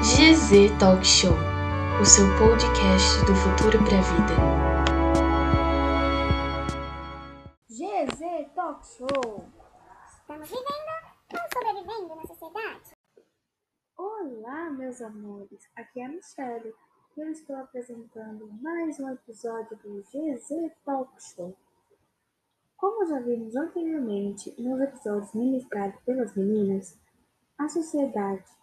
GZ Talk Show, o seu podcast do futuro para a vida. GZ Talk Show. Estamos vivendo ou sobrevivendo na sociedade? Olá, meus amores. Aqui é a Michelle e eu estou apresentando mais um episódio do GZ Talk Show. Como já vimos anteriormente nos episódios ministrados pelas meninas, a sociedade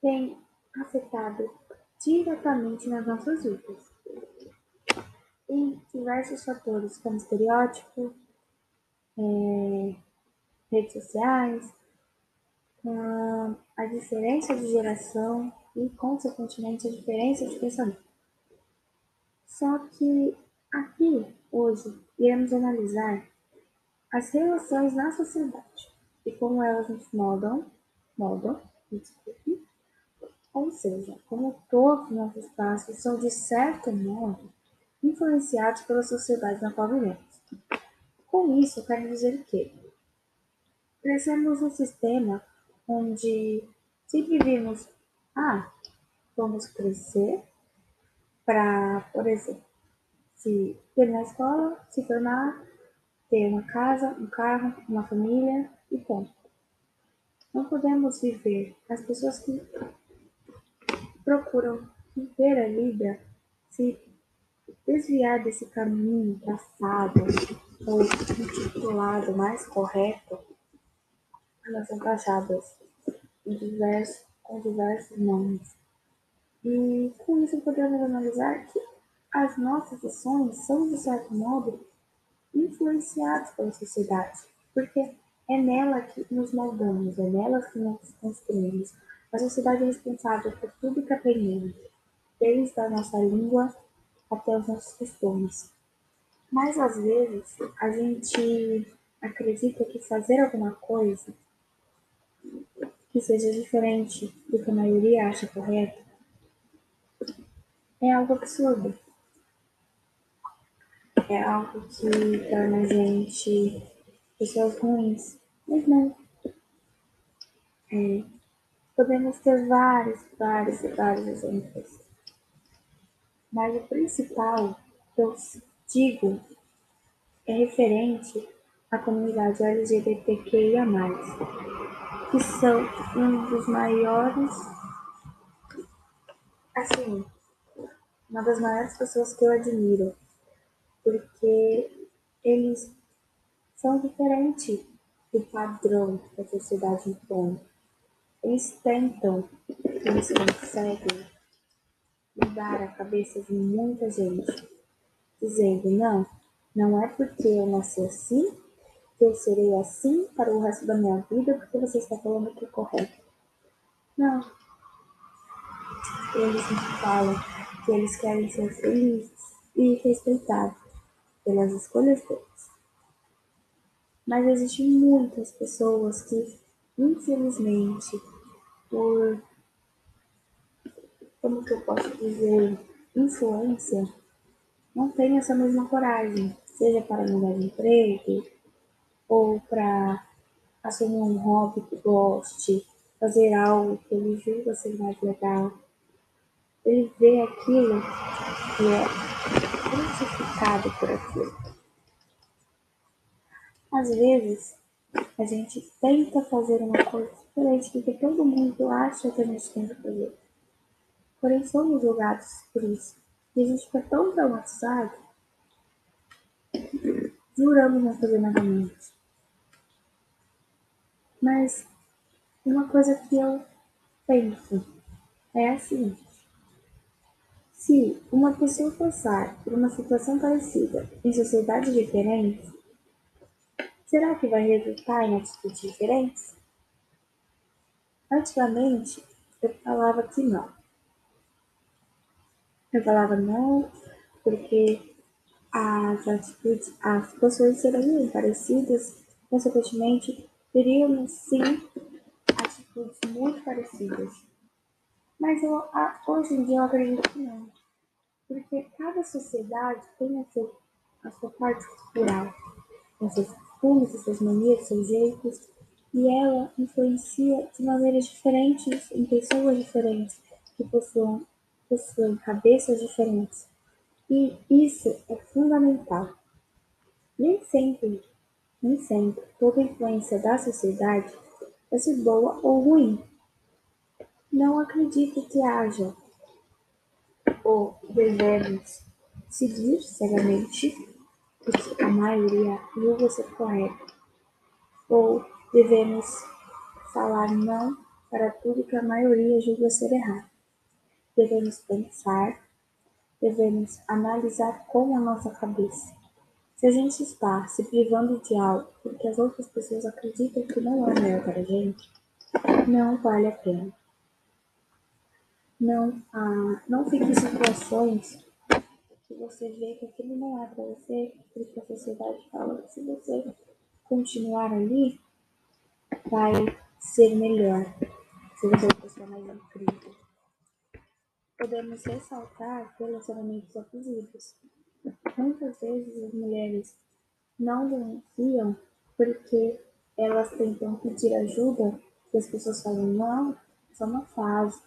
tem afetado diretamente nas nossas vidas. Em diversos fatores, como estereótipo, é, redes sociais, a diferença de geração e, consequentemente, a diferença de pensamento. Só que aqui, hoje, iremos analisar as relações na sociedade e como elas nos moldam, moldam, desculpe, ou seja, como todos os nossos passos são, de certo modo, influenciados pela sociedade na qual vivemos. Com isso, eu quero dizer que crescemos um sistema onde sempre vimos, ah, vamos crescer para, por exemplo, se terminar a escola, se formar, ter uma casa, um carro, uma família e ponto. Não podemos viver. As pessoas que procuram viver a vida se desviar desse caminho traçado ou intitulado mais correto, elas são taxadas diversos, com diversos nomes. E com isso podemos analisar que as nossas ações são, de certo modo, influenciadas pela sociedade, porque é nela que nos moldamos, é nela que nos construímos. A sociedade é responsável por tudo que aprendemos, desde a nossa língua até os nossos costumes. Mas às vezes a gente acredita que fazer alguma coisa que seja diferente do que a maioria acha correto é algo absurdo. É algo que torna a gente pessoas ruins. Mas não. É, podemos ter vários, vários, vários exemplos. Mas o principal que eu digo é referente à comunidade LGBTQIA, que são um dos maiores, assim, uma das maiores pessoas que eu admiro, porque eles são diferentes do padrão que a sociedade impõe. Eles tentam, eles conseguem mudar a cabeça de muita gente, dizendo: não, não é porque eu nasci assim que eu serei assim para o resto da minha vida porque você está falando que é correto. Não. Eles falam que eles querem ser felizes e respeitados pelas escolhas deles. Mas existem muitas pessoas que, infelizmente, por como que eu posso dizer, influência, não têm essa mesma coragem, seja para mudar de emprego ou para assumir um hobby que goste, fazer algo que ele julga ser mais legal. Ele vê aquilo e é crucificado por aquilo. Às vezes, a gente tenta fazer uma coisa diferente do que todo mundo acha que a gente tem que fazer. Porém, somos julgados por isso. E a gente fica tão traumatizado, juramos não fazer novamente. Mas, uma coisa que eu penso é a seguinte. Se uma pessoa passar por uma situação parecida em sociedades diferentes, Será que vai resultar em atitudes diferentes? Antigamente, eu falava que não. Eu falava não, porque as atitudes, as situações seriam parecidas, consequentemente, teríamos sim atitudes muito parecidas. Mas eu, hoje em dia eu acredito que não. Porque cada sociedade tem a sua, a sua parte cultural, costumes, suas manias, seus jeitos. E ela influencia de maneiras diferentes em pessoas diferentes, que possuem, possuem cabeças diferentes. E isso é fundamental. Nem sempre, nem sempre, toda influência da sociedade vai ser boa ou ruim. Não acredito que haja ou devemos seguir cegamente o que a maioria julga ser correto, ou devemos falar não para tudo que a maioria julga ser errado. Devemos pensar, devemos analisar com a nossa cabeça. Se a gente está se privando de algo porque as outras pessoas acreditam que não é melhor para a gente, não vale a pena. Não, ah, não fique em situações você vê que aquilo não é para você, porque a sociedade fala que se você continuar ali, vai ser melhor. Se você é pessoa mais incrível. Podemos ressaltar relacionamentos abusivos. Muitas vezes as mulheres não denunciam porque elas tentam pedir ajuda e as pessoas falam, não, é só uma fase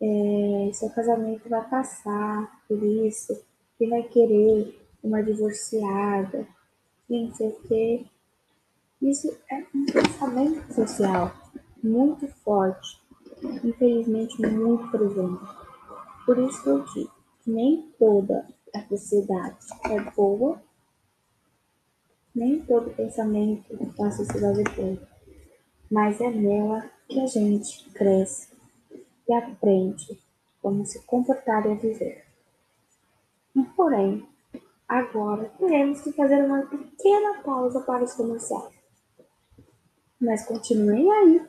é, seu casamento vai passar por isso, que vai querer uma divorciada, e não sei o quê. Isso é um pensamento social muito forte, infelizmente muito presente. Por isso que eu digo que nem toda a sociedade é boa, nem todo pensamento da sociedade é bom, mas é nela que a gente cresce e aprende como se comportar e viver. Porém, agora teremos que fazer uma pequena pausa para os comerciais. Mas continuem aí,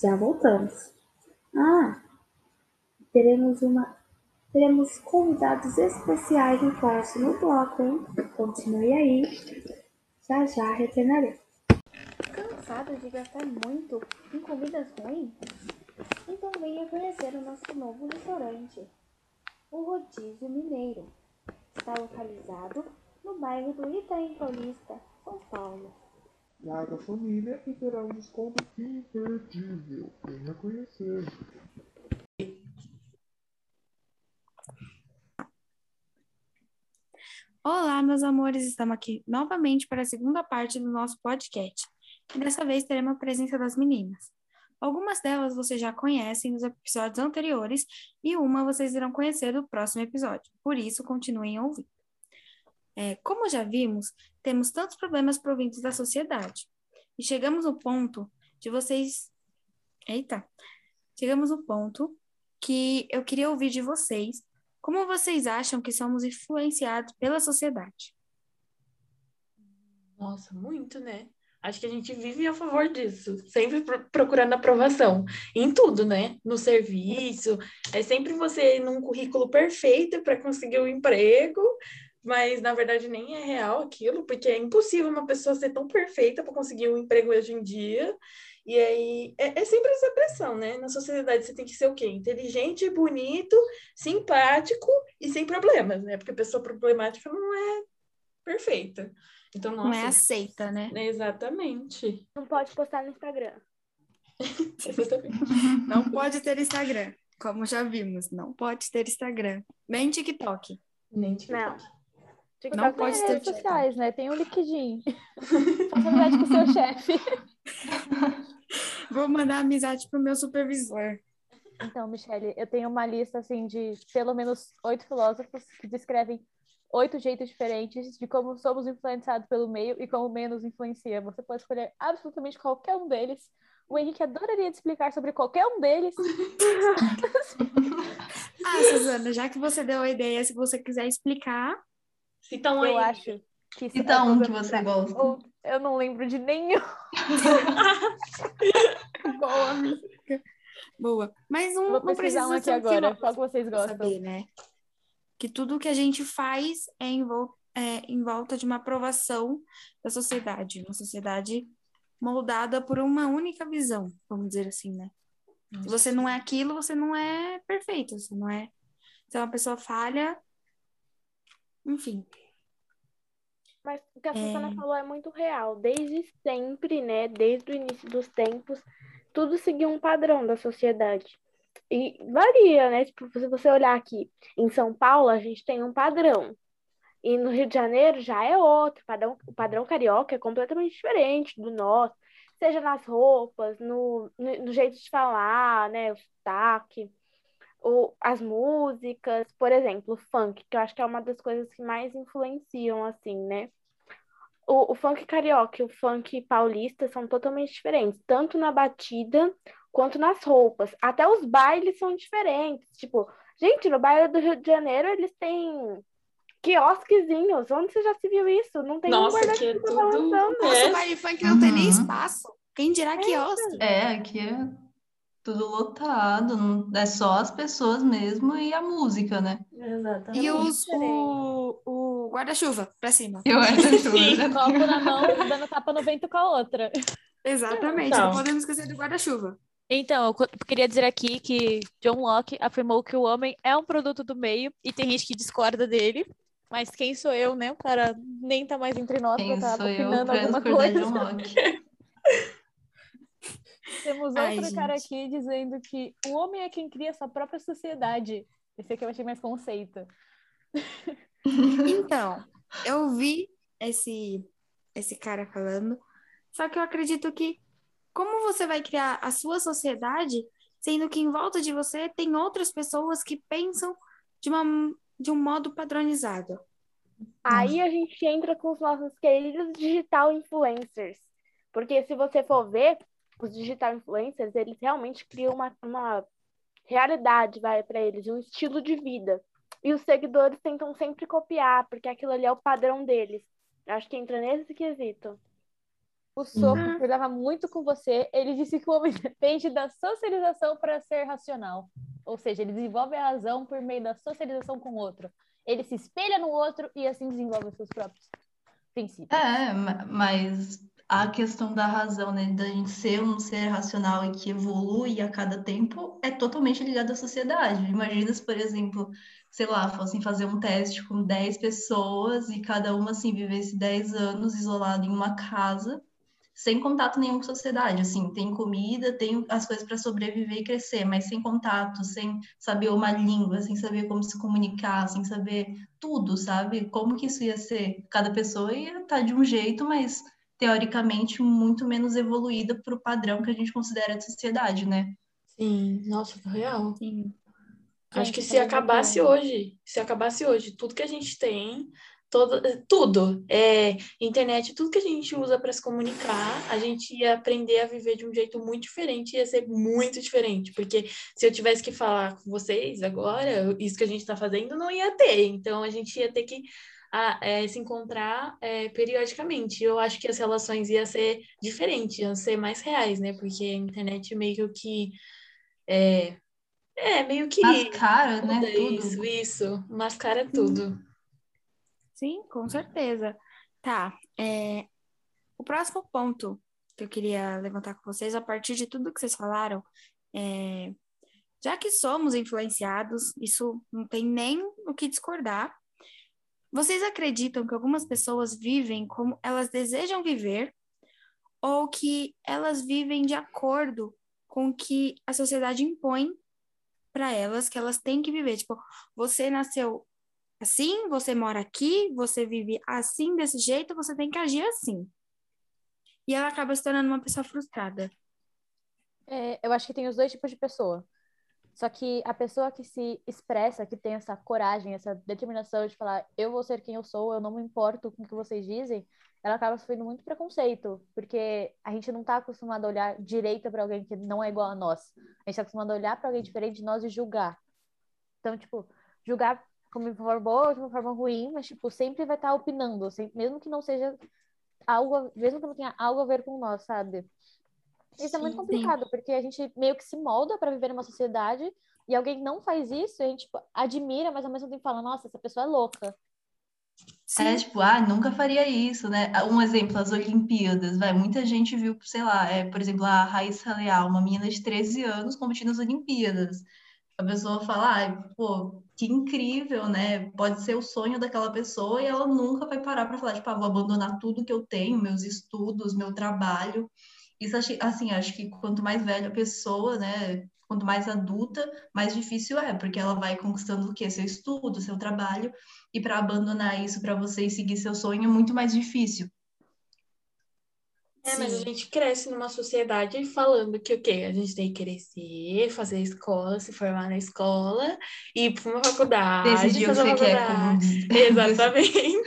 já voltamos. Ah, teremos uma teremos convidados especiais no próximo bloco, hein? Continue aí, já já retornarei. Cansado de gastar muito em comidas ruins? Então venha conhecer o nosso novo restaurante, o Rodízio Mineiro. Está localizado no bairro do Itaim Paulista, São Paulo. Traga a família e terá um desconto imperdível. Venha conhecer. Olá, meus amores, estamos aqui novamente para a segunda parte do nosso podcast. E dessa vez teremos a presença das meninas. Algumas delas vocês já conhecem nos episódios anteriores e uma vocês irão conhecer no próximo episódio. Por isso, continuem ouvindo. É, como já vimos, temos tantos problemas provindos da sociedade. E chegamos no ponto de vocês. Eita! Chegamos no ponto que eu queria ouvir de vocês como vocês acham que somos influenciados pela sociedade. Nossa, muito, né? Acho que a gente vive a favor disso, sempre procurando aprovação em tudo, né? No serviço, é sempre você num currículo perfeito para conseguir o um emprego, mas na verdade nem é real aquilo, porque é impossível uma pessoa ser tão perfeita para conseguir um emprego hoje em dia. E aí é, é, sempre essa pressão, né? Na sociedade você tem que ser o quê? Inteligente, bonito, simpático e sem problemas, né? Porque a pessoa problemática não é perfeita. Então, nossa, não é aceita, né? Exatamente. Não pode postar no Instagram. não pode ter Instagram, como já vimos. Não pode ter Instagram. Nem TikTok. Nem TikTok. Não. TikTok não pode ter redes sociais, né? Tem o um LinkedIn. Faça amizade com o seu chefe. Vou mandar amizade pro meu supervisor. Então, Michele, eu tenho uma lista assim de pelo menos oito filósofos que descrevem oito jeitos diferentes de como somos influenciados pelo meio e como menos influencia. Você pode escolher absolutamente qualquer um deles. O Henrique adoraria te explicar sobre qualquer um deles. ah, Suzana, já que você deu a ideia, se você quiser explicar. Então, eu aí. acho que então um que você gosta. Ou, eu não lembro de nenhum. Boa, Boa. Mas um, Vou não precisa um aqui agora. Qual que vocês gostam? Saber, né? Que tudo que a gente faz é em, é em volta de uma aprovação da sociedade, uma sociedade moldada por uma única visão, vamos dizer assim, né? Se você não é aquilo, você não é perfeito, você não é. Se é uma pessoa falha, enfim. Mas o que a Susana É. falou é muito real. Desde sempre, né? Desde o início dos tempos, tudo seguia um padrão da sociedade. E varia, né? Tipo, se você olhar aqui em São Paulo, a gente tem um padrão. E no Rio de Janeiro já é outro. O padrão, o padrão carioca é completamente diferente do nosso. Seja nas roupas, no, no, no jeito de falar, né? O sotaque, o, as músicas. Por exemplo, o funk, que eu acho que é uma das coisas que mais influenciam, assim, né? O, o funk carioca e o funk paulista são totalmente diferentes, tanto na batida quanto nas roupas. Até os bailes são diferentes. Tipo, gente, no baile do Rio de Janeiro eles têm quiosquezinhos. Onde você já se viu isso? Não tem um Nossa, que é guarda-chuva tudo. balançando. Nossa, É. o baile funk não tem nem Uhum. espaço. Quem dirá quiosque? É, aqui é tudo lotado, é só as pessoas mesmo e a música, né? Exatamente. E muito os, o, o guarda-chuva pra cima. Eu acho Sim. que Copo na mão, dando tapa no vento com a outra. Exatamente, Então. não podemos esquecer do guarda-chuva. Então, eu queria dizer aqui que John Locke afirmou que o homem é um produto do meio e tem gente que discorda dele. Mas quem sou eu, né? O cara nem tá mais entre nós Quem pra estar eu opinando alguma coisa. John Locke? Temos Ai, outro cara gente. aqui dizendo que o homem é quem cria sua própria sociedade. Esse aqui eu achei mais conceito. Então, eu vi esse, esse cara falando, só que eu acredito que como você vai criar a sua sociedade, sendo que em volta de você tem outras pessoas que pensam de, uma, de um modo padronizado. Aí a gente entra com os nossos queridos digital influencers. Porque se você for ver, os digital influencers, eles realmente criam uma, uma realidade, vai, para eles, um estilo de vida. E os seguidores tentam sempre copiar, porque aquilo ali é o padrão deles. Acho que entra nesse quesito. O Sopo Uhum. cuidava muito com você. Ele disse que o homem depende da socialização para ser racional. Ou seja, ele desenvolve a razão por meio da socialização com o outro. Ele se espelha no outro e assim desenvolve os seus próprios princípios. É, ma- mas a questão da razão, né, da gente ser um ser racional e que evolui a cada tempo é totalmente ligado à sociedade. Imagina se, por exemplo, sei lá, fossem fazer um teste com 10 pessoas e cada uma, assim, vivesse 10 anos isolado em uma casa, sem contato nenhum com a sociedade. Assim, tem comida, tem as coisas para sobreviver e crescer, mas sem contato, sem saber uma língua, sem saber como se comunicar, sem saber tudo, sabe? Como que isso ia ser? Cada pessoa ia estar de um jeito, mas teoricamente muito menos evoluída para o padrão que a gente considera de sociedade, né? Sim, nossa, real. Sim. Acho que se falei acabasse hoje, se acabasse hoje, tudo que a gente tem, todo, tudo, é, internet, tudo que a gente usa para se comunicar, a gente ia aprender a viver de um jeito muito diferente, ia ser muito diferente, porque se eu tivesse que falar com vocês agora, isso que a gente está fazendo não ia ter, então a gente ia ter que a- é, se encontrar é, periodicamente. Eu acho que as relações iam ser diferentes, iam ser mais reais, né? Porque a internet meio que é, é meio que Mascara, né? muda Tudo. isso, isso, mascara tudo. Sim, com certeza. Tá. é, O próximo ponto que eu queria levantar com vocês, a partir de tudo que vocês falaram, é, já que somos influenciados, isso não tem nem o que discordar. Vocês acreditam que algumas pessoas vivem como elas desejam viver ou que elas vivem de acordo com o que a sociedade impõe para elas que elas têm que viver? Tipo, você nasceu assim, você mora aqui, você vive assim, desse jeito, você tem que agir assim. E ela acaba se tornando uma pessoa frustrada. É, eu acho que tem os dois tipos de pessoa. Só que a pessoa que se expressa, que tem essa coragem, essa determinação de falar, eu vou ser quem eu sou, eu não me importo com o que vocês dizem, ela acaba sofrendo muito preconceito, porque a gente não tá acostumado a olhar direito para alguém que não é igual a nós. A gente tá acostumado a olhar para alguém diferente de nós e julgar. Então, tipo, julgar como de uma forma boa ou de uma forma ruim, mas, tipo, sempre vai estar opinando, sempre, mesmo que não seja algo, mesmo que não tenha algo a ver com nós, sabe? Isso é muito Sim, complicado, porque a gente meio que se molda para viver numa sociedade e alguém não faz isso, a gente tipo, admira, mas ao mesmo tempo fala, nossa, essa pessoa é louca. É tipo, ah, nunca faria isso, né? Um exemplo, as Olimpíadas, vai, muita gente viu, sei lá, é, por exemplo, a Raíssa Leal, uma menina de 13 anos competindo nas Olimpíadas. A pessoa fala, ai, pô, que incrível, né? Pode ser o sonho daquela pessoa e ela nunca vai parar para falar, tipo, ah, vou abandonar tudo que eu tenho, meus estudos, meu trabalho. Isso, assim, acho que quanto mais velha a pessoa, né? Quanto mais adulta, mais difícil é, porque ela vai conquistando o quê? Seu estudo, seu trabalho, e para abandonar isso para você e seguir seu sonho é muito mais difícil. É, mas a Sim. gente cresce numa sociedade falando que o quê? A gente tem que crescer, fazer escola, se formar na escola, ir para uma faculdade, Decidir o que você quer com... Exatamente.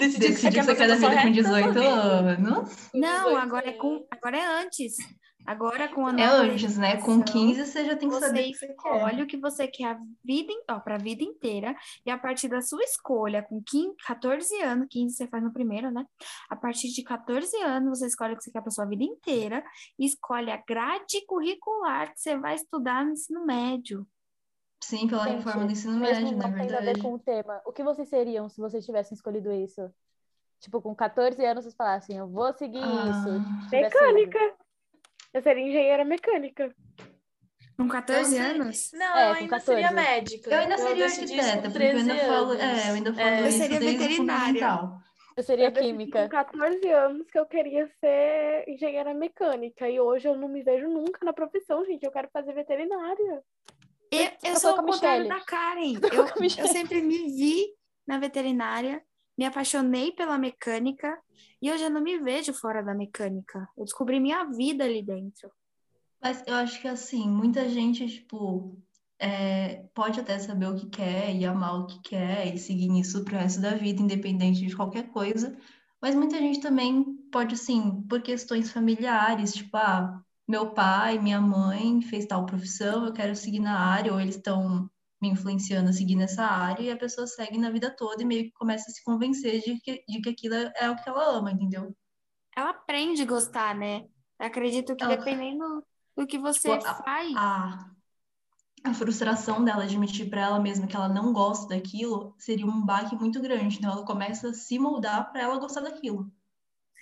Decidir Decidir o que você quer da vida com 18 anos. Não, agora é com, agora é antes. Agora com a É nova antes, né? Com legislação, 15 você já tem que Você saber o que você quer. escolhe o que você quer a vida, ó, para a vida inteira, e a partir da sua escolha, com 15, 14 anos, 15 você faz no primeiro, né? A partir de 14 anos, você escolhe o que você quer para sua vida inteira e escolhe a grade curricular que você vai estudar no ensino médio. Sim, pela Gente, reforma do ensino médio, na não tendo a ver verdade. com o tema, o que vocês seriam se vocês tivessem escolhido isso? Tipo, com 14 anos vocês falassem, eu vou seguir isso. Ah, Tivesse Mecânica. Eu seria engenheira mecânica. Com 14 Eu sei- anos? Não, É, eu ainda seria 14. médica. Eu ainda seria decidi isso arquiteta, porque eu ainda 13 falo, é, eu ainda falo É, Eu seria veterinária. Eu seria Eu química. com 14 anos que eu queria ser engenheira mecânica. E hoje eu não me vejo nunca na profissão, gente. Eu quero fazer veterinária. Eu, eu Eu sou o a contrário da Karen. Eu, eu sempre me vi na veterinária, me apaixonei pela mecânica e eu já não me vejo fora da mecânica. Eu descobri minha vida ali dentro. Mas eu acho que assim, muita gente, tipo, é, pode até saber o que quer e amar o que quer e seguir nisso pro resto da vida, independente de qualquer coisa. Mas muita gente também pode, assim, por questões familiares, tipo, ah, meu pai, minha mãe fez tal profissão, eu quero seguir na área, ou eles estão me influenciando a seguir nessa área, e a pessoa segue na vida toda e meio que começa a se convencer de que, de que aquilo é o que ela ama, entendeu? Ela aprende a gostar, né? Acredito que Ela- dependendo do que você Tipo, a- faz. a, a frustração dela admitir para ela mesma que ela não gosta daquilo seria um baque muito grande. Então ela começa a se moldar para ela gostar daquilo.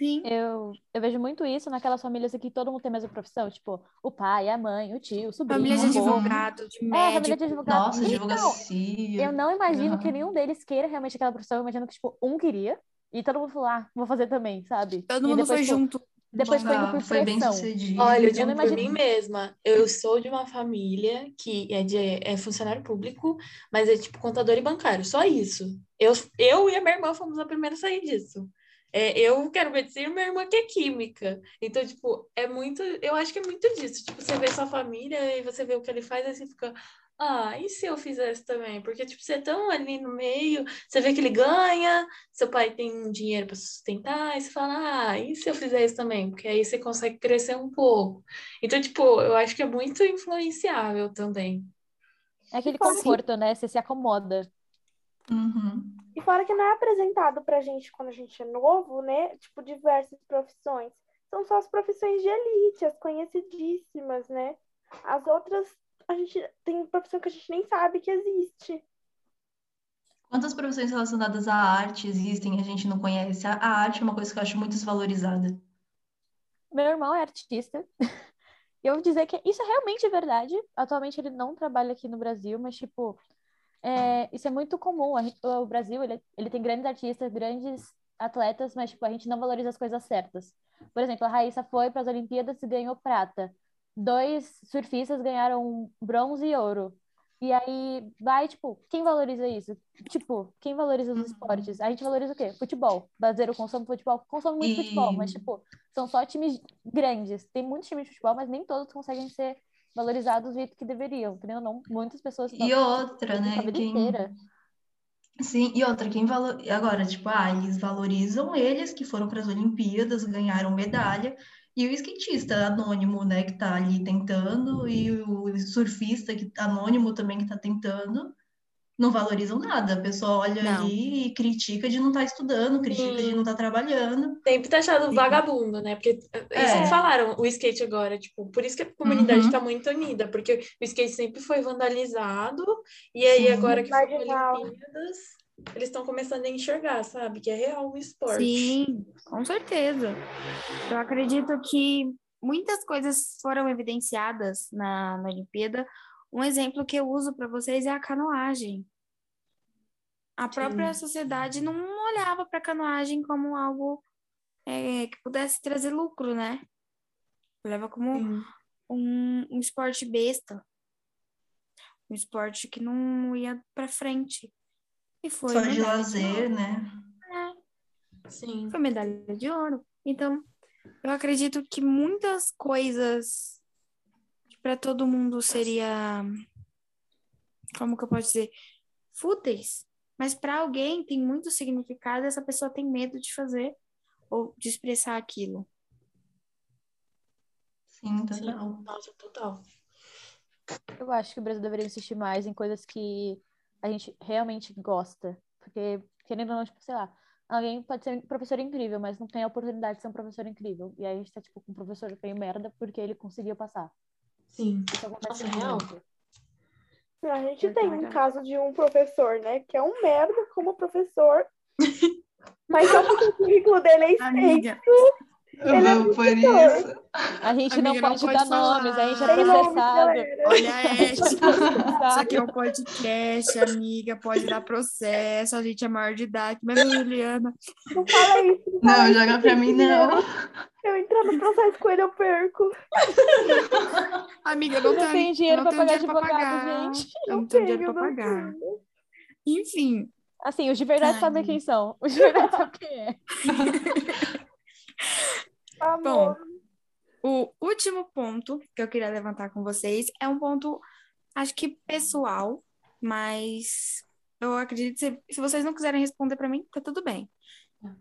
Sim. Eu, eu vejo muito isso naquelas famílias que todo mundo tem a mesma profissão, tipo, o pai, a mãe, o tio, o sobrinho, Família de advogado, de É, família de médico. advogado. Nossa, Então, advocacia. eu não imagino que Aham. nenhum deles queira realmente aquela profissão. Eu imagino que, tipo, um queria e todo mundo falou, ah, vou fazer também, sabe? Todo E mundo depois, foi tipo, junto. Depois foi indo por foi bem sucedido. Olha, eu Eu digo não por imagino- mim mesma. Eu sou de uma família que é, de, é funcionário público, mas é tipo contador e bancário, só isso. Eu, eu e a minha irmã fomos a primeira a sair disso. É, eu quero medicina e minha irmã que é química. Então, tipo, é muito. Eu acho que é muito disso. Tipo, você vê sua família e você vê o que ele faz, aí você fica. Ah, e se eu fizesse também? Porque, tipo, você é tão ali no meio, você vê que ele ganha, seu pai tem dinheiro para sustentar, e você fala, ah, e se eu fizer isso também? Porque aí você consegue crescer um pouco. Então, tipo, eu acho que é muito influenciável também. É aquele conforto, né? Você se acomoda. Uhum. E fora que não é apresentado pra gente quando a gente é novo, né? Tipo, diversas profissões. São só as profissões de elite, as conhecidíssimas, né? As outras, a gente tem profissão que a gente nem sabe que existe. Quantas profissões relacionadas à arte existem e a gente não conhece? A, a arte é uma coisa que eu acho muito desvalorizada. Meu irmão é artista. E eu vou dizer que isso é realmente verdade. Atualmente ele não trabalha aqui no Brasil, mas, tipo, é, isso é muito comum. Gente- o Brasil, ele, ele tem grandes artistas, grandes atletas, mas, tipo, a gente não valoriza as coisas certas. Por exemplo, a Raíssa foi para as Olimpíadas e ganhou prata. Dois surfistas ganharam bronze e ouro. E aí vai, tipo, quem valoriza isso? Tipo, quem valoriza os esportes? A gente valoriza o quê? Futebol. Brasileiro consome futebol, consome muito E- futebol, mas, tipo, são só times grandes. Tem muitos times de futebol, mas nem todos conseguem ser valorizados do jeito que deveriam. Querendo ou não, muitas pessoas E outra, né? a vida Quem, inteira. Sim, e outra, quem valor... Agora, tipo, ah, eles valorizam eles que foram para as Olimpíadas, ganharam medalha, e o skatista anônimo, né, que tá ali tentando, e o surfista que anônimo também que tá tentando, não valorizam nada. A pessoa olha Não. ali e critica de não estar estudando, critica de não estar trabalhando. Sempre taxado Sim. vagabundo, né? Porque é isso É. falaram, o skate agora, tipo, por isso que a comunidade Uhum. tá muito unida, porque o skate sempre foi vandalizado, e aí Sim. agora que foi. Olimpíadas, eles estão começando a enxergar, sabe? Que é real o esporte. Sim, com certeza. Eu acredito que muitas coisas foram evidenciadas na, na Olimpíada Um exemplo que eu uso para vocês é a canoagem. A própria sociedade não olhava para a canoagem como algo é, que pudesse trazer lucro, né? Olhava como Sim. um, um esporte besta. Um esporte que não ia para frente. E foi Só de lazer, ouro. né? Sim. Foi medalha de ouro. Então, eu acredito que muitas coisas para todo mundo seria como que eu posso dizer, fúteis, mas para alguém tem muito significado, e essa pessoa tem medo de fazer ou de expressar aquilo. Sim, Sim. total. Nossa, total. Eu acho que o Brasil deveria insistir mais em coisas que a gente realmente gosta. Porque, querendo ou não, tipo, sei lá, alguém pode ser um professor incrível, mas não tem a oportunidade de ser um professor incrível. E aí a gente tá, tipo, com um professor meio merda porque ele conseguiu passar. Sim. Isso acontece Nossa, real. muito. A gente É tem um caso de um professor, né? Que é um merda como professor. Mas só porque o currículo dele é extenso. Amiga, Ele é por isso. A gente Amiga, não não pode pode dar falar. nomes, a gente é Tem nome, processado. olha a Este. Isso aqui é um podcast, amiga, pode dar processo, a gente é maior de idade, mas Juliana, Não fala isso. Não, fala Não, isso, joga pra mim, não. Eu entrar no processo com ele, eu perco. amiga, não, Não tenho, tem dinheiro não tenho pagar dinheiro pra advogado, pagar. gente. Eu não tenho dinheiro não pagar. tenho. Enfim, Assim, os de verdade Ai, sabem quem são. Os de verdade sabem quem é. Amor. O último ponto que eu queria levantar com vocês é um ponto, acho que pessoal, mas eu acredito que se, se vocês não quiserem responder para mim, tá tudo bem.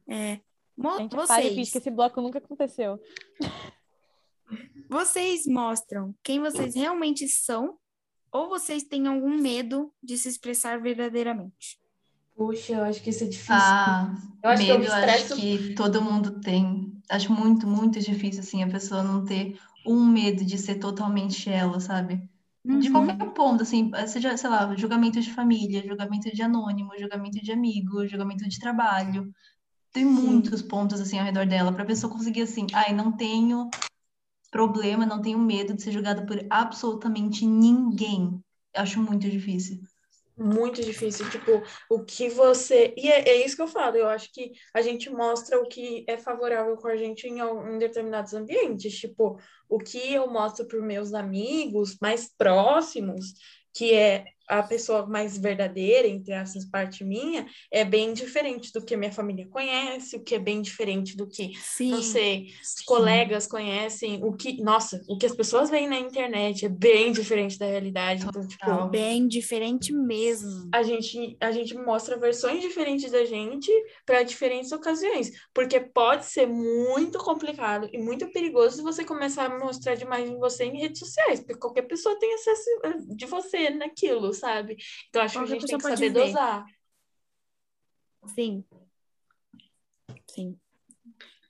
É, mo- A gente e finge vocês, que esse bloco nunca aconteceu. vocês mostram quem vocês realmente são ou vocês têm algum medo de se expressar verdadeiramente? Puxa, eu acho que isso é difícil. Ah, eu acho que eu medo, acho que todo mundo tem. Acho muito, muito difícil, assim, a pessoa não ter um medo de ser totalmente ela, sabe? De Uhum. qualquer ponto, assim, seja, sei lá, julgamento de família, julgamento de anônimo, julgamento de amigo, julgamento de trabalho. Tem muitos pontos, assim, ao redor dela, pra pessoa conseguir, assim, ai, não tenho problema, não tenho medo de ser julgada por absolutamente ninguém. Acho muito difícil. Muito difícil, tipo, o que você. E é, é isso que eu falo, eu acho que a gente mostra o que é favorável com a gente em, em determinados ambientes, tipo, o que eu mostro para meus amigos mais próximos, que é a pessoa mais verdadeira, entre essas parte minha, é bem diferente do que minha família conhece, o que é bem diferente do que Sim. não sei, os colegas conhecem, o que, nossa, o que as pessoas veem na internet é bem diferente da realidade. Então, tipo, Total. Bem diferente mesmo. a gente, a gente mostra versões diferentes da gente para diferentes ocasiões, porque pode ser muito complicado e muito perigoso se você começar a mostrar demais de você em redes sociais, porque qualquer pessoa tem acesso de você naquilo, sabe? Então acho que a Qualquer gente tem que saber ver. dosar. Sim. Sim.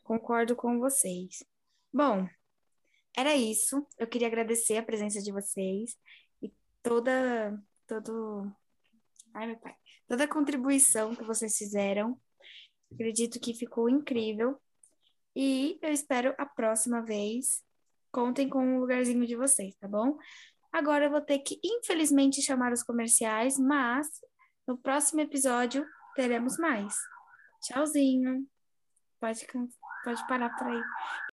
Concordo com vocês. Bom, era isso. Eu queria agradecer a presença de vocês e toda, todo, ai meu pai, toda a contribuição que vocês fizeram. Acredito que ficou incrível. E eu espero a próxima vez. Contem com o lugarzinho de vocês, tá bom? Agora eu vou ter que, infelizmente, chamar os comerciais, mas no próximo episódio teremos mais. Tchauzinho. Pode, pode parar por aí.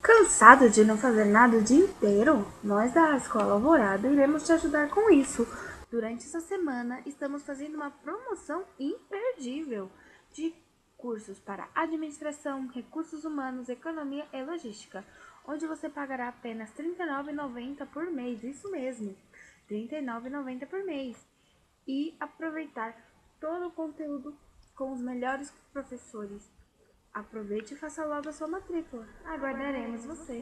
Cansado de não fazer nada o dia inteiro? Nós da Escola Alvorada iremos te ajudar com isso. Durante essa semana, estamos fazendo uma promoção imperdível de cursos para administração, recursos humanos, economia e logística, onde você pagará apenas R$ 39,90 por mês. Isso mesmo, R$ 39,90 por mês. E aproveitar todo o conteúdo com os melhores professores. Aproveite e faça logo a sua matrícula. Aguardaremos você.